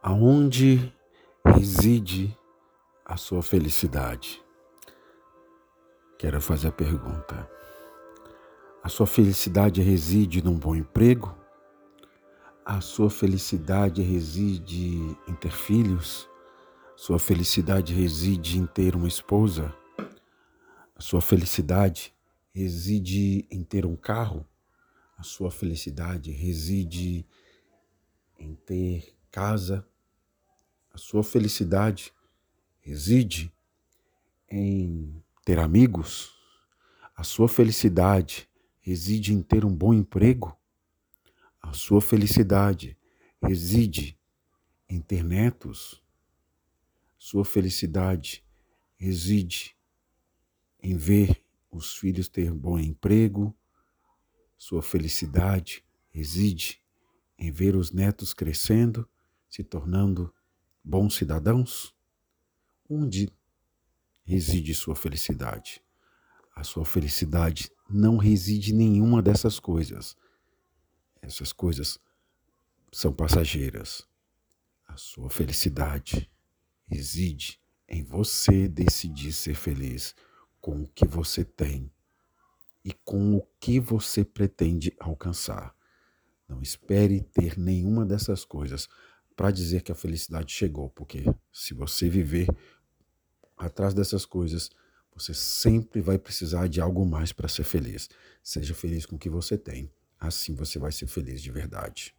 Aonde reside a sua felicidade? Quero fazer a pergunta. A sua felicidade reside num bom emprego? A sua felicidade reside em ter filhos? Sua felicidade reside em ter uma esposa? A sua felicidade reside em ter um carro? A sua felicidade reside em ter casa, a sua felicidade reside em ter amigos, a sua felicidade reside em ter um bom emprego, a sua felicidade reside em ter netos, sua felicidade reside em ver os filhos ter bom emprego, sua felicidade reside em ver os netos crescendo, se tornando bons cidadãos? Onde reside sua felicidade? A sua felicidade não reside em nenhuma dessas coisas. Essas coisas são passageiras. A sua felicidade reside em você decidir ser feliz com o que você tem e com o que você pretende alcançar. Não espere ter nenhuma dessas coisas para dizer que a felicidade chegou, porque se você viver atrás dessas coisas, você sempre vai precisar de algo mais para ser feliz. Seja feliz com o que você tem, assim você vai ser feliz de verdade.